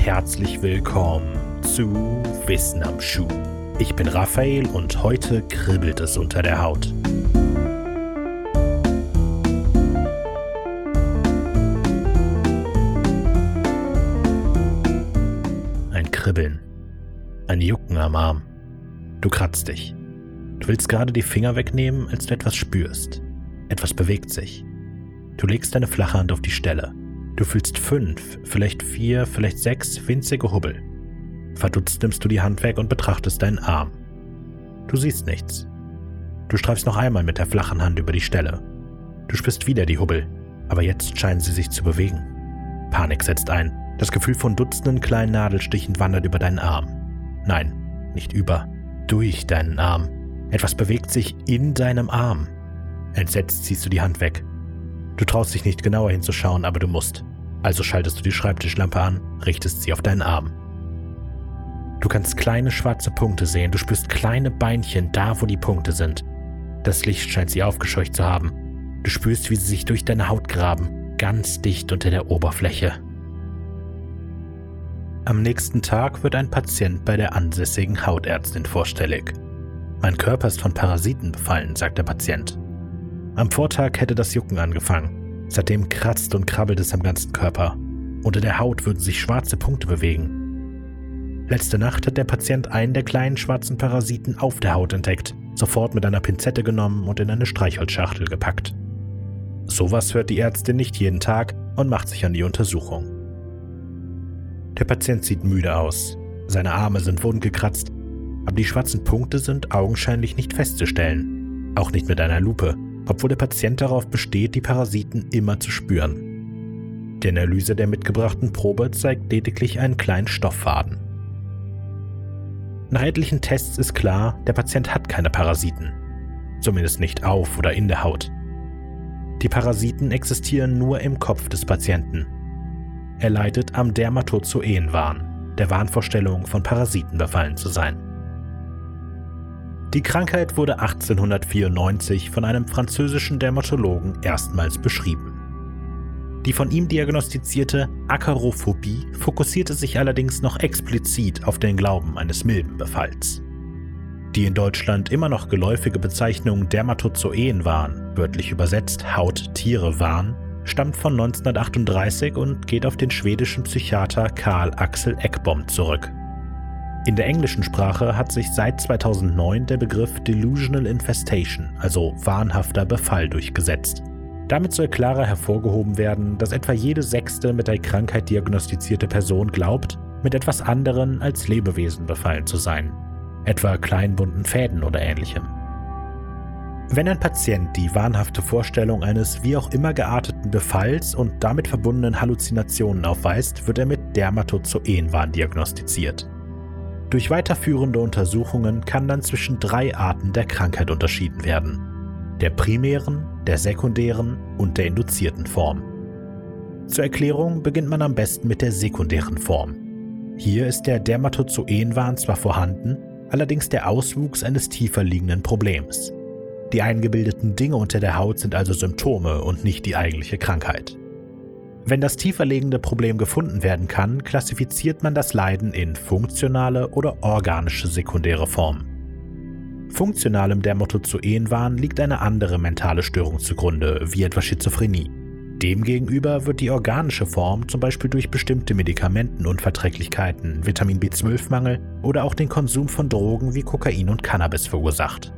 herzlich willkommen zu Wissen am Schuh. Ich bin Raphael und heute kribbelt es unter der Haut. Ein Kribbeln, ein Jucken am Arm. Du kratzt dich. Du willst gerade die Finger wegnehmen, als du etwas spürst. Etwas bewegt sich. Du legst deine flache Hand auf die Stelle. Du fühlst fünf, vielleicht vier, vielleicht sechs winzige Hubbel. Verdutzt nimmst du die Hand weg und betrachtest deinen Arm. Du siehst nichts. Du streifst noch einmal mit der flachen Hand über die Stelle. Du spürst wieder die Hubbel, aber jetzt scheinen sie sich zu bewegen. Panik setzt ein. Das Gefühl von Dutzenden kleinen Nadelstichen wandert über deinen Arm. Nein, nicht über, durch deinen Arm. Etwas bewegt sich in deinem Arm. Entsetzt ziehst du die Hand weg. Du traust dich nicht genauer hinzuschauen, aber du musst. Also schaltest du die Schreibtischlampe an, richtest sie auf deinen Arm. Du kannst kleine schwarze Punkte sehen, du spürst kleine Beinchen da, wo die Punkte sind. Das Licht scheint sie aufgescheucht zu haben. Du spürst, wie sie sich durch deine Haut graben, ganz dicht unter der Oberfläche. Am nächsten Tag wird ein Patient bei der ansässigen Hautärztin vorstellig. Mein Körper ist von Parasiten befallen, sagt der Patient. Am Vortag hätte das Jucken angefangen. Seitdem kratzt und krabbelt es am ganzen Körper. Unter der Haut würden sich schwarze Punkte bewegen. Letzte Nacht hat der Patient einen der kleinen schwarzen Parasiten auf der Haut entdeckt, sofort mit einer Pinzette genommen und in eine Streichholzschachtel gepackt. Sowas hört die Ärztin nicht jeden Tag und macht sich an die Untersuchung. Der Patient sieht müde aus. Seine Arme sind wundgekratzt, aber die schwarzen Punkte sind augenscheinlich nicht festzustellen, auch nicht mit einer Lupe obwohl der Patient darauf besteht, die Parasiten immer zu spüren. Die Analyse der mitgebrachten Probe zeigt lediglich einen kleinen Stofffaden. Nach etlichen Tests ist klar, der Patient hat keine Parasiten. Zumindest nicht auf oder in der Haut. Die Parasiten existieren nur im Kopf des Patienten. Er leidet am Dermatozoenwahn, der Wahnvorstellung, von Parasiten befallen zu sein. Die Krankheit wurde 1894 von einem französischen Dermatologen erstmals beschrieben. Die von ihm diagnostizierte Akarophobie fokussierte sich allerdings noch explizit auf den Glauben eines Milbenbefalls. Die in Deutschland immer noch geläufige Bezeichnung Dermatozoen-Wahn, wörtlich übersetzt Haut-Tiere-Wahn, stammt von 1938 und geht auf den schwedischen Psychiater Karl Axel Ekbom zurück. In der englischen Sprache hat sich seit 2009 der Begriff Delusional Infestation, also wahnhafter Befall, durchgesetzt. Damit soll klarer hervorgehoben werden, dass etwa jede sechste mit der Krankheit diagnostizierte Person glaubt, mit etwas anderen als Lebewesen befallen zu sein, etwa kleinen bunten Fäden oder ähnlichem. Wenn ein Patient die wahnhafte Vorstellung eines wie auch immer gearteten Befalls und damit verbundenen Halluzinationen aufweist, wird er mit Dermatozoenwahn diagnostiziert. Durch weiterführende Untersuchungen kann dann zwischen drei Arten der Krankheit unterschieden werden. Der primären, der sekundären und der induzierten Form. Zur Erklärung beginnt man am besten mit der sekundären Form. Hier ist der Dermatozoenwahn zwar vorhanden, allerdings der Auswuchs eines tiefer liegenden Problems. Die eingebildeten Dinge unter der Haut sind also Symptome und nicht die eigentliche Krankheit. Wenn das tieferlegende Problem gefunden werden kann, klassifiziert man das Leiden in funktionale oder organische sekundäre Form. Funktionalem Dermatozoenwahn liegt eine andere mentale Störung zugrunde, wie etwa Schizophrenie. Demgegenüber wird die organische Form zum Beispiel durch bestimmte Medikamentenunverträglichkeiten, Vitamin B12-Mangel oder auch den Konsum von Drogen wie Kokain und Cannabis verursacht.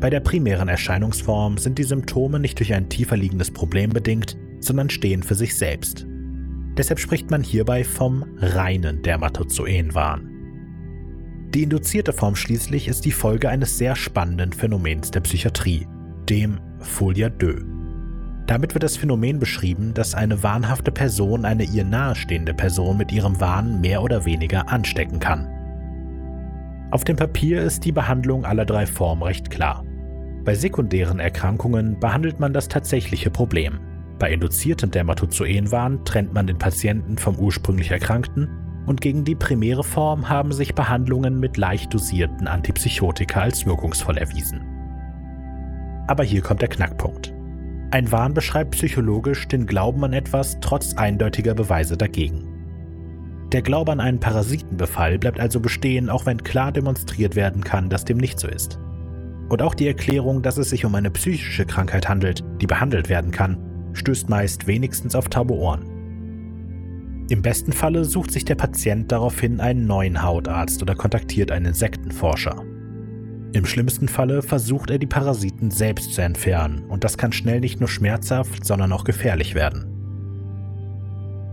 Bei der primären Erscheinungsform sind die Symptome nicht durch ein tiefer liegendes Problem bedingt, sondern stehen für sich selbst. Deshalb spricht man hierbei vom reinen Dermatozoenwahn. Die induzierte Form schließlich ist die Folge eines sehr spannenden Phänomens der Psychiatrie, dem Folia 2. Damit wird das Phänomen beschrieben, dass eine wahnhafte Person eine ihr nahestehende Person mit ihrem Wahn mehr oder weniger anstecken kann. Auf dem Papier ist die Behandlung aller drei Formen recht klar. Bei sekundären Erkrankungen behandelt man das tatsächliche Problem, bei induziertem Dermatozoenwahn trennt man den Patienten vom ursprünglich Erkrankten und gegen die primäre Form haben sich Behandlungen mit leicht dosierten Antipsychotika als wirkungsvoll erwiesen. Aber hier kommt der Knackpunkt. Ein Wahn beschreibt psychologisch den Glauben an etwas trotz eindeutiger Beweise dagegen. Der Glaube an einen Parasitenbefall bleibt also bestehen, auch wenn klar demonstriert werden kann, dass dem nicht so ist. Und auch die Erklärung, dass es sich um eine psychische Krankheit handelt, die behandelt werden kann, stößt meist wenigstens auf taube Ohren. Im besten Falle sucht sich der Patient daraufhin einen neuen Hautarzt oder kontaktiert einen Insektenforscher. Im schlimmsten Falle versucht er die Parasiten selbst zu entfernen und das kann schnell nicht nur schmerzhaft, sondern auch gefährlich werden.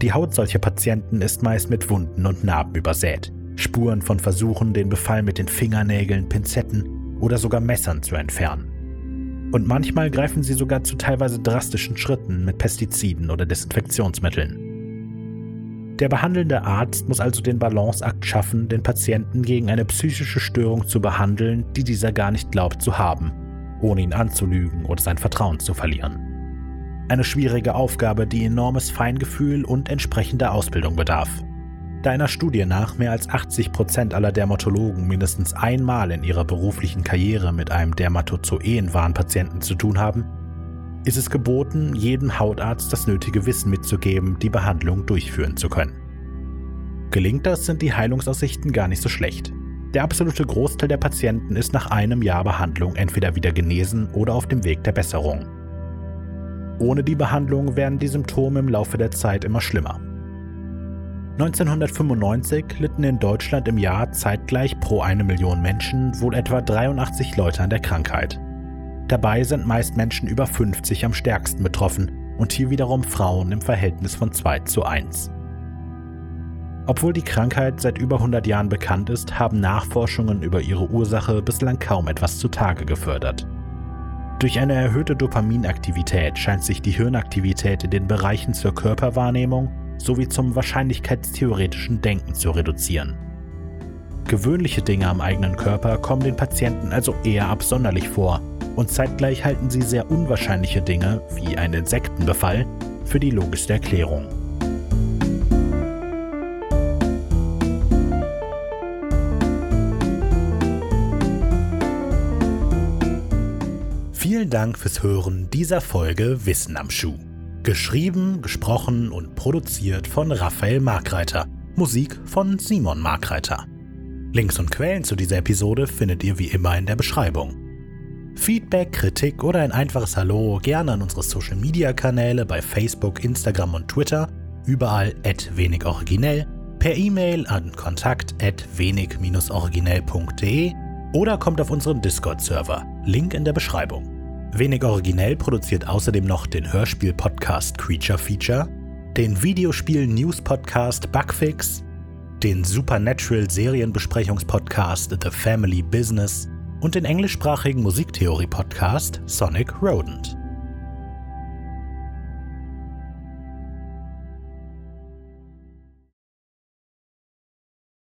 Die Haut solcher Patienten ist meist mit Wunden und Narben übersät. Spuren von Versuchen, den Befall mit den Fingernägeln, Pinzetten oder sogar Messern zu entfernen. Und manchmal greifen sie sogar zu teilweise drastischen Schritten mit Pestiziden oder Desinfektionsmitteln. Der behandelnde Arzt muss also den Balanceakt schaffen, den Patienten gegen eine psychische Störung zu behandeln, die dieser gar nicht glaubt zu haben, ohne ihn anzulügen oder sein Vertrauen zu verlieren. Eine schwierige Aufgabe, die enormes Feingefühl und entsprechender Ausbildung bedarf. Da einer Studie nach mehr als 80 Prozent aller Dermatologen mindestens einmal in ihrer beruflichen Karriere mit einem Dermatozoenwarnpatienten zu tun haben, ist es geboten, jedem Hautarzt das nötige Wissen mitzugeben, die Behandlung durchführen zu können. Gelingt das, sind die Heilungsaussichten gar nicht so schlecht. Der absolute Großteil der Patienten ist nach einem Jahr Behandlung entweder wieder genesen oder auf dem Weg der Besserung. Ohne die Behandlung werden die Symptome im Laufe der Zeit immer schlimmer. 1995 litten in Deutschland im Jahr zeitgleich pro eine Million Menschen wohl etwa 83 Leute an der Krankheit. Dabei sind meist Menschen über 50 am stärksten betroffen und hier wiederum Frauen im Verhältnis von 2 zu 1. Obwohl die Krankheit seit über 100 Jahren bekannt ist, haben Nachforschungen über ihre Ursache bislang kaum etwas zutage gefördert. Durch eine erhöhte Dopaminaktivität scheint sich die Hirnaktivität in den Bereichen zur Körperwahrnehmung sowie zum wahrscheinlichkeitstheoretischen Denken zu reduzieren. Gewöhnliche Dinge am eigenen Körper kommen den Patienten also eher absonderlich vor und zeitgleich halten sie sehr unwahrscheinliche Dinge, wie ein Insektenbefall, für die logischste Erklärung. Vielen Dank fürs Hören dieser Folge Wissen am Schuh. Geschrieben, gesprochen und produziert von Raphael Markreiter. Musik von Simon Markreiter. Links und Quellen zu dieser Episode findet ihr wie immer in der Beschreibung. Feedback, Kritik oder ein einfaches Hallo gerne an unsere Social Media Kanäle bei Facebook, Instagram und Twitter, überall at wenig originell, per E-Mail an kontakt at wenig-originell.de oder kommt auf unseren Discord-Server. Link in der Beschreibung. Wenig originell produziert außerdem noch den Hörspiel-Podcast Creature Feature, den Videospiel-News-Podcast Bugfix, den Supernatural-Serienbesprechungspodcast The Family Business und den englischsprachigen Musiktheorie-Podcast Sonic Rodent.